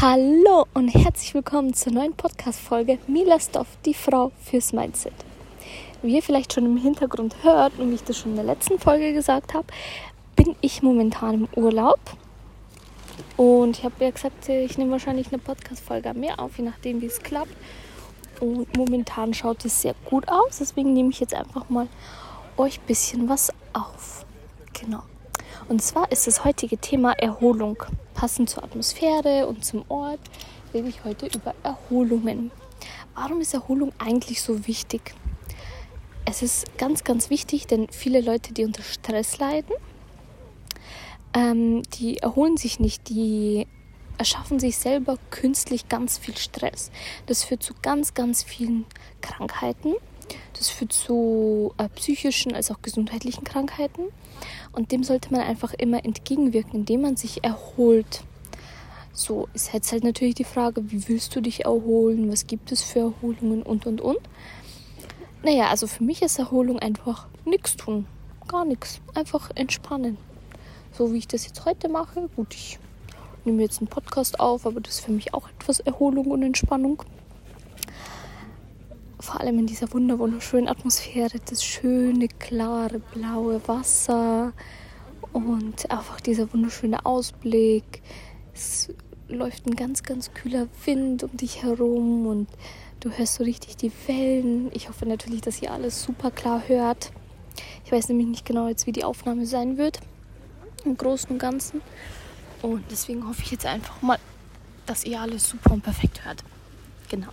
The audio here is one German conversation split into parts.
Hallo und herzlich willkommen zur neuen Podcast-Folge Mila Stoff, die Frau fürs Mindset. Wie ihr vielleicht schon im Hintergrund hört und wie ich das schon in der letzten Folge gesagt habe, bin ich momentan im Urlaub. Und ich habe ja gesagt, ich nehme wahrscheinlich eine Podcast-Folge mehr auf, je nachdem, wie es klappt. Und momentan schaut es sehr gut aus, deswegen nehme ich jetzt einfach mal euch ein bisschen was auf. Genau. Und zwar ist das heutige Thema Erholung. Passend zur Atmosphäre und zum Ort rede ich heute über Erholungen. Warum ist Erholung eigentlich so wichtig? Es ist ganz, ganz wichtig, denn viele Leute, die unter Stress leiden, ähm, die erholen sich nicht, die erschaffen sich selber künstlich ganz viel Stress. Das führt zu ganz, ganz vielen Krankheiten das führt zu äh, psychischen als auch gesundheitlichen Krankheiten. Und dem sollte man einfach immer entgegenwirken, indem man sich erholt. So ist jetzt halt natürlich die Frage, wie willst du dich erholen? Was gibt es für Erholungen und und und. Naja, also für mich ist Erholung einfach nichts tun. Gar nichts. Einfach entspannen. So wie ich das jetzt heute mache. Gut, ich nehme jetzt einen Podcast auf, aber das ist für mich auch etwas Erholung und Entspannung vor allem in dieser wunderschönen Atmosphäre, das schöne, klare, blaue Wasser und einfach dieser wunderschöne Ausblick. Es läuft ein ganz, ganz kühler Wind um dich herum und du hörst so richtig die Wellen. Ich hoffe natürlich, dass ihr alles super klar hört. Ich weiß nämlich nicht genau jetzt, wie die Aufnahme sein wird. Im Großen und Ganzen. Und deswegen hoffe ich jetzt einfach mal, dass ihr alles super und perfekt hört. Genau.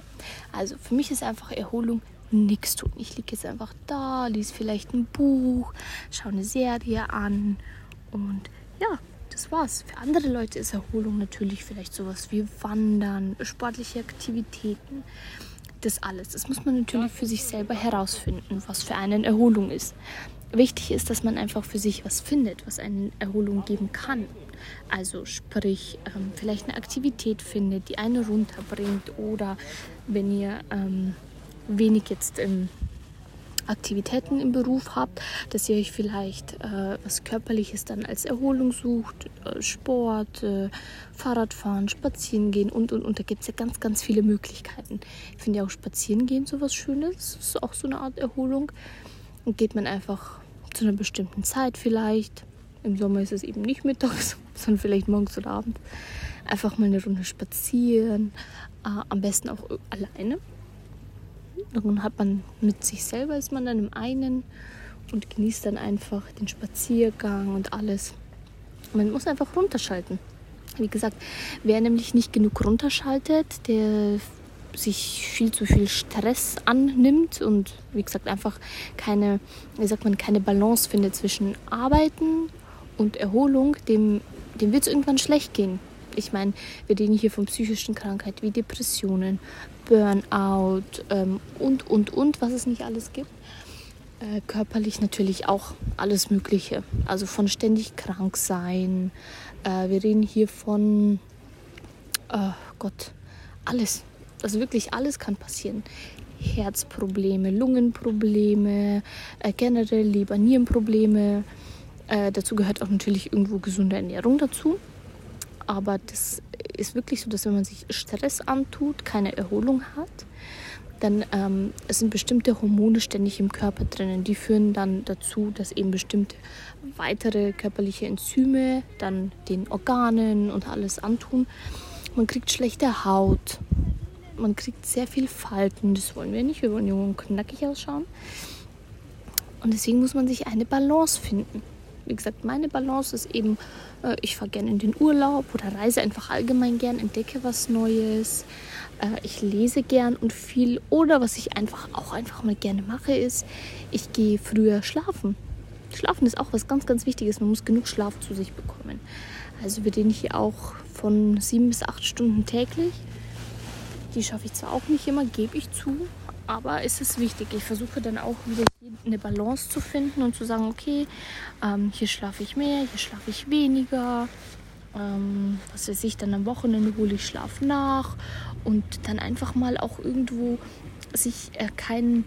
Also für mich ist einfach Erholung nichts tun. Ich liege jetzt einfach da, lese vielleicht ein Buch, schaue eine Serie an und ja, das war's. Für andere Leute ist Erholung natürlich vielleicht sowas wie Wandern, sportliche Aktivitäten. Das alles. Das muss man natürlich für sich selber herausfinden, was für einen Erholung ist. Wichtig ist, dass man einfach für sich was findet, was einen Erholung geben kann. Also sprich, ähm, vielleicht eine Aktivität findet, die einen runterbringt oder wenn ihr ähm, wenig jetzt ähm, Aktivitäten im Beruf habt, dass ihr euch vielleicht äh, was Körperliches dann als Erholung sucht, äh, Sport, äh, Fahrradfahren, Spazieren gehen und und und. Da gibt es ja ganz, ganz viele Möglichkeiten. Ich finde ja auch Spazieren gehen so was Schönes. Das ist auch so eine Art Erholung. Und geht man einfach zu einer bestimmten Zeit vielleicht. Im Sommer ist es eben nicht mittags, sondern vielleicht morgens oder abends. Einfach mal eine Runde spazieren. Äh, am besten auch alleine. Dann hat man mit sich selber ist man dann im einen und genießt dann einfach den Spaziergang und alles. Man muss einfach runterschalten. Wie gesagt, wer nämlich nicht genug runterschaltet, der sich viel zu viel Stress annimmt und wie gesagt einfach keine, wie sagt man, keine Balance findet zwischen Arbeiten und Erholung, dem, dem wird es irgendwann schlecht gehen. Ich meine, wir reden hier von psychischen Krankheiten wie Depressionen, Burnout ähm, und, und, und, was es nicht alles gibt. Äh, körperlich natürlich auch alles Mögliche. Also von ständig krank sein. Äh, wir reden hier von, oh Gott, alles. Also wirklich alles kann passieren. Herzprobleme, Lungenprobleme, äh, generell Leber-Nierenprobleme. Äh, dazu gehört auch natürlich irgendwo gesunde Ernährung dazu. Aber das ist wirklich so, dass wenn man sich Stress antut, keine Erholung hat, dann ähm, sind bestimmte Hormone ständig im Körper drinnen. Die führen dann dazu, dass eben bestimmte weitere körperliche Enzyme dann den Organen und alles antun. Man kriegt schlechte Haut, man kriegt sehr viel Falten. Das wollen wir nicht. Wir wollen jung und knackig ausschauen. Und deswegen muss man sich eine Balance finden. Wie gesagt, meine Balance ist eben, äh, ich fahre gerne in den Urlaub oder reise einfach allgemein gern, entdecke was Neues. Äh, ich lese gern und viel. Oder was ich einfach auch einfach mal gerne mache, ist, ich gehe früher schlafen. Schlafen ist auch was ganz, ganz Wichtiges. Man muss genug Schlaf zu sich bekommen. Also wir reden hier auch von sieben bis acht Stunden täglich. Die schaffe ich zwar auch nicht immer, gebe ich zu, aber es ist wichtig. Ich versuche dann auch wieder eine Balance zu finden und zu sagen, okay, ähm, hier schlafe ich mehr, hier schlafe ich weniger. Ähm, was weiß ich, dann am Wochenende hole ich Schlaf nach und dann einfach mal auch irgendwo sich äh, keinen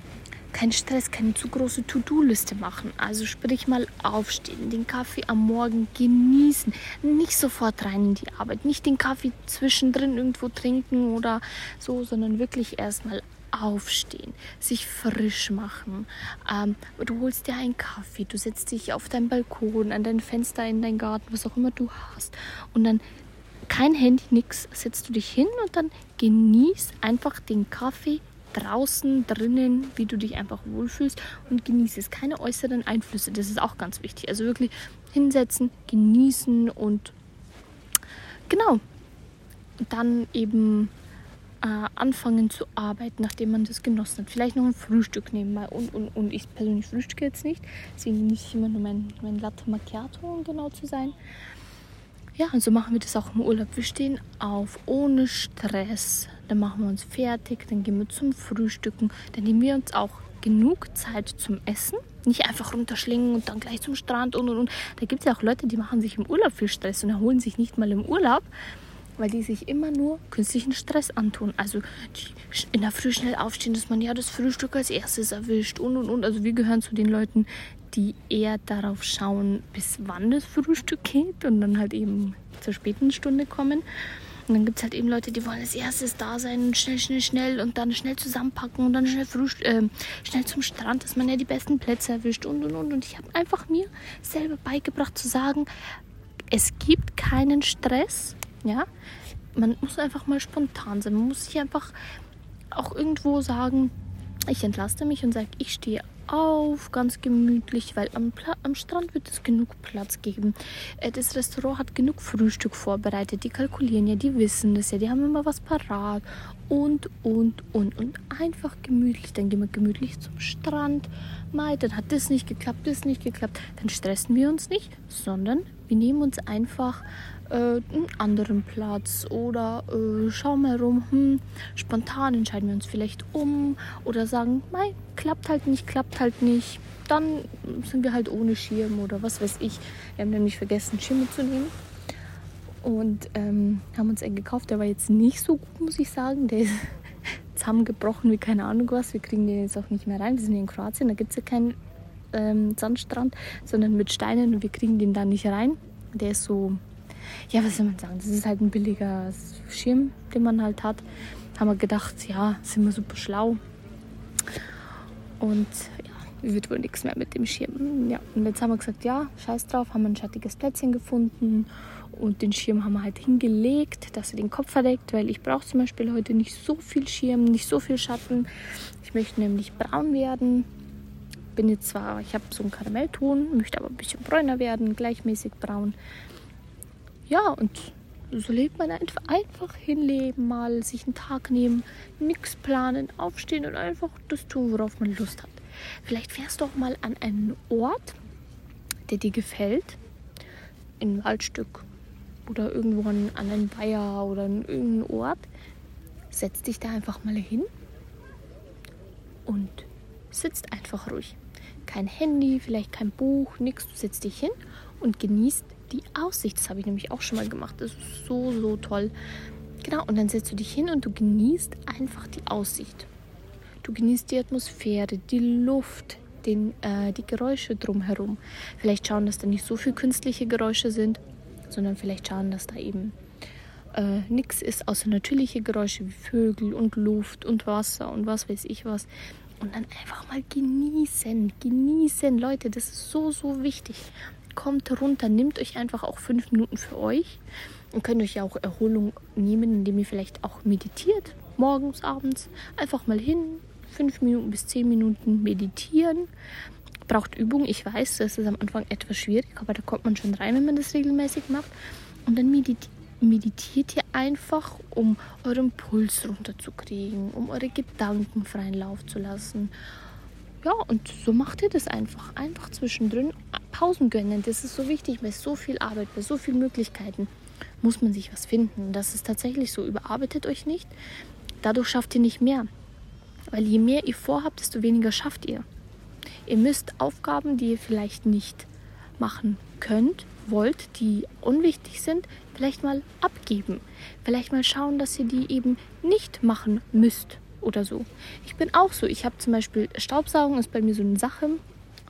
keinen Stress, keine zu große To-Do-Liste machen. Also sprich mal aufstehen, den Kaffee am Morgen genießen, nicht sofort rein in die Arbeit, nicht den Kaffee zwischendrin irgendwo trinken oder so, sondern wirklich erstmal aufstehen, sich frisch machen. Ähm, du holst dir einen Kaffee, du setzt dich auf deinen Balkon, an dein Fenster, in deinen Garten, was auch immer du hast. Und dann kein Handy, nix, setzt du dich hin und dann genieß einfach den Kaffee draußen, drinnen, wie du dich einfach wohlfühlst und genieße es. Keine äußeren Einflüsse, das ist auch ganz wichtig. Also wirklich hinsetzen, genießen und genau, dann eben äh, anfangen zu arbeiten, nachdem man das genossen hat. Vielleicht noch ein Frühstück nehmen mal und, und, und ich persönlich frühstücke jetzt nicht, deswegen genieße ich immer nur mein, mein Latte Macchiato, um genau zu sein. Ja, und so machen wir das auch im Urlaub. Wir stehen auf ohne Stress. Dann machen wir uns fertig, dann gehen wir zum Frühstücken. Dann nehmen wir uns auch genug Zeit zum Essen. Nicht einfach runterschlingen und dann gleich zum Strand und und und. Da gibt es ja auch Leute, die machen sich im Urlaub viel Stress und erholen sich nicht mal im Urlaub, weil die sich immer nur künstlichen Stress antun. Also in der Früh schnell aufstehen, dass man ja das Frühstück als erstes erwischt und und und. Also wir gehören zu den Leuten, die eher darauf schauen, bis wann das Frühstück geht und dann halt eben zur späten Stunde kommen. Und dann gibt es halt eben Leute, die wollen als erstes da sein, schnell, schnell, schnell und dann schnell zusammenpacken und dann schnell, äh, schnell zum Strand, dass man ja die besten Plätze erwischt und und und. Und ich habe einfach mir selber beigebracht zu sagen, es gibt keinen Stress, ja. Man muss einfach mal spontan sein. Man muss sich einfach auch irgendwo sagen, ich entlaste mich und sage, ich stehe auf, ganz gemütlich, weil am, Pla am Strand wird es genug Platz geben. Äh, das Restaurant hat genug Frühstück vorbereitet. Die kalkulieren ja, die wissen das ja, die haben immer was parat. Und, und, und. Und einfach gemütlich. Dann gehen wir gemütlich zum Strand. Mai, dann hat das nicht geklappt, das nicht geklappt. Dann stressen wir uns nicht, sondern wir nehmen uns einfach äh, einen anderen Platz oder äh, schauen mal rum, hm, spontan entscheiden wir uns vielleicht um oder sagen, nein, klappt halt nicht, klappt halt nicht. Dann sind wir halt ohne Schirm oder was weiß ich. Wir haben nämlich vergessen, Schirme zu nehmen. Und ähm, haben uns einen gekauft, der war jetzt nicht so gut, muss ich sagen. Der ist zusammengebrochen wie keine Ahnung was. Wir kriegen den jetzt auch nicht mehr rein. Wir sind in Kroatien, da gibt es ja keinen ähm, Sandstrand, sondern mit Steinen und wir kriegen den da nicht rein. Der ist so ja, was soll man sagen? Das ist halt ein billiger Schirm, den man halt hat. Haben wir gedacht, ja, sind wir super schlau. Und ja, wird wohl nichts mehr mit dem Schirm. Ja, und jetzt haben wir gesagt, ja, scheiß drauf, haben wir ein schattiges Plätzchen gefunden und den Schirm haben wir halt hingelegt, dass er den Kopf verdeckt, weil ich brauche zum Beispiel heute nicht so viel Schirm, nicht so viel Schatten. Ich möchte nämlich braun werden. Bin jetzt zwar, ich habe so einen Karamellton, möchte aber ein bisschen bräuner werden, gleichmäßig braun ja, und so lebt man einfach, einfach hinleben, mal sich einen Tag nehmen, nichts planen, aufstehen und einfach das tun, worauf man Lust hat. Vielleicht fährst du auch mal an einen Ort, der dir gefällt, in ein Waldstück oder irgendwo an, an einen Weiher oder an irgendeinen Ort. Setz dich da einfach mal hin und sitzt einfach ruhig. Kein Handy, vielleicht kein Buch, nichts. Du setzt dich hin und genießt die Aussicht. Das habe ich nämlich auch schon mal gemacht. Das ist so, so toll. Genau, und dann setzt du dich hin und du genießt einfach die Aussicht. Du genießt die Atmosphäre, die Luft, den, äh, die Geräusche drumherum. Vielleicht schauen, dass da nicht so viele künstliche Geräusche sind, sondern vielleicht schauen, dass da eben äh, nichts ist außer natürliche Geräusche wie Vögel und Luft und Wasser und was weiß ich was. Und dann einfach mal genießen, genießen, Leute, das ist so, so wichtig kommt runter, nehmt euch einfach auch fünf Minuten für euch und könnt euch ja auch Erholung nehmen, indem ihr vielleicht auch meditiert, morgens, abends. Einfach mal hin, fünf Minuten bis zehn Minuten meditieren. Braucht Übung, ich weiß, das ist am Anfang etwas schwierig, aber da kommt man schon rein, wenn man das regelmäßig macht. Und dann meditiert meditiert ihr einfach, um euren Puls runterzukriegen, um eure Gedanken freien Lauf zu lassen. Ja, und so macht ihr das einfach. Einfach zwischendrin Pausen gönnen. Das ist so wichtig. Bei so viel Arbeit, bei so vielen Möglichkeiten muss man sich was finden. Das ist tatsächlich so. Überarbeitet euch nicht. Dadurch schafft ihr nicht mehr. Weil je mehr ihr vorhabt, desto weniger schafft ihr. Ihr müsst Aufgaben, die ihr vielleicht nicht machen könnt, wollt, die unwichtig sind, vielleicht mal abgeben. Vielleicht mal schauen, dass ihr die eben nicht machen müsst. oder so. Ich bin auch so. Ich habe zum Beispiel Staubsaugen ist bei mir so eine Sache.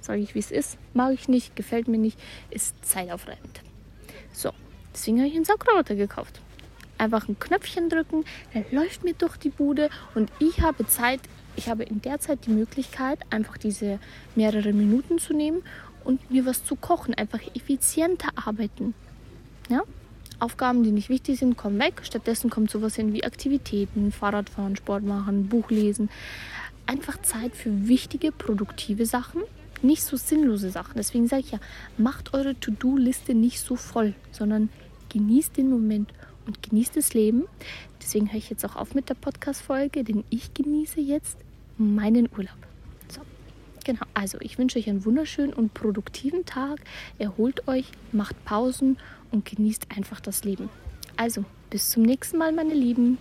Sage ich, wie es ist. Mag ich nicht, gefällt mir nicht, ist zeitaufreibend. So, deswegen habe ich einen Saugroboter gekauft. Einfach ein Knöpfchen drücken, der läuft mir durch die Bude und ich habe Zeit, ich habe in der Zeit die Möglichkeit, einfach diese mehrere Minuten zu nehmen und mir was zu kochen, einfach effizienter arbeiten. Ja? Aufgaben, die nicht wichtig sind, kommen weg. Stattdessen kommt sowas hin wie Aktivitäten, Fahrradfahren, Sport machen, Buch lesen. Einfach Zeit für wichtige, produktive Sachen, nicht so sinnlose Sachen. Deswegen sage ich ja, macht eure To-Do-Liste nicht so voll, sondern genießt den Moment und genießt das Leben. Deswegen höre ich jetzt auch auf mit der Podcast-Folge, denn ich genieße jetzt meinen Urlaub. So, genau. Also, ich wünsche euch einen wunderschönen und produktiven Tag. Erholt euch, macht Pausen und genießt einfach das Leben. Also, bis zum nächsten Mal, meine Lieben.